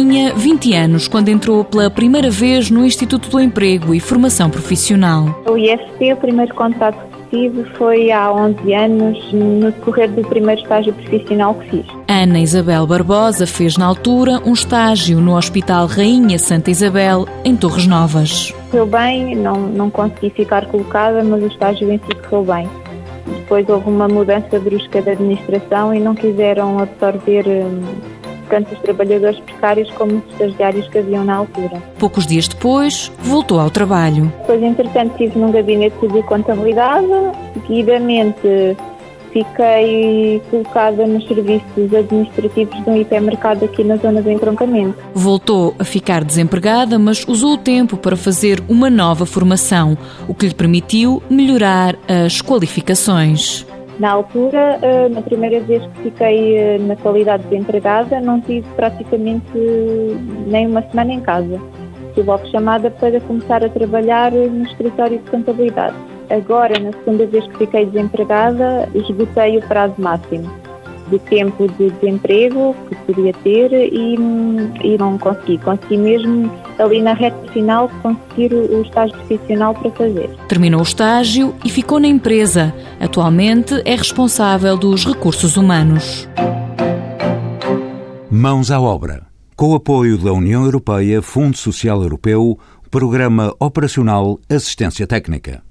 tinha 20 anos quando entrou pela primeira vez no Instituto do Emprego e Formação Profissional. O IFP, o primeiro contato que tive foi há 11 anos, no decorrer do primeiro estágio profissional que fiz. Ana Isabel Barbosa fez na altura um estágio no Hospital Rainha Santa Isabel, em Torres Novas. Correu bem, não, não consegui ficar colocada, mas o estágio em si correu bem. Depois houve uma mudança brusca da administração e não quiseram absorver hum, tanto os trabalhadores precários como os estagiários que haviam na altura. Poucos dias depois, voltou ao trabalho. Depois, entretanto, estive num gabinete de contabilidade, seguidamente fiquei colocada nos serviços administrativos de um hipermercado aqui na zona do entroncamento. Voltou a ficar desempregada, mas usou o tempo para fazer uma nova formação, o que lhe permitiu melhorar as qualificações. Na altura, eh, na primeira vez que fiquei eh, na qualidade de empregada, não tive praticamente eh, nem uma semana em casa. Fui logo chamada para começar a trabalhar no escritório de contabilidade. Agora, na segunda vez que fiquei desempregada, esgotei o prazo máximo de tempo de desemprego que podia ter e, e não consegui. Consegui mesmo ali na reta final conseguir o estágio profissional para fazer. Terminou o estágio e ficou na empresa. Atualmente é responsável dos recursos humanos. Mãos à obra. Com o apoio da União Europeia, Fundo Social Europeu, Programa Operacional Assistência Técnica.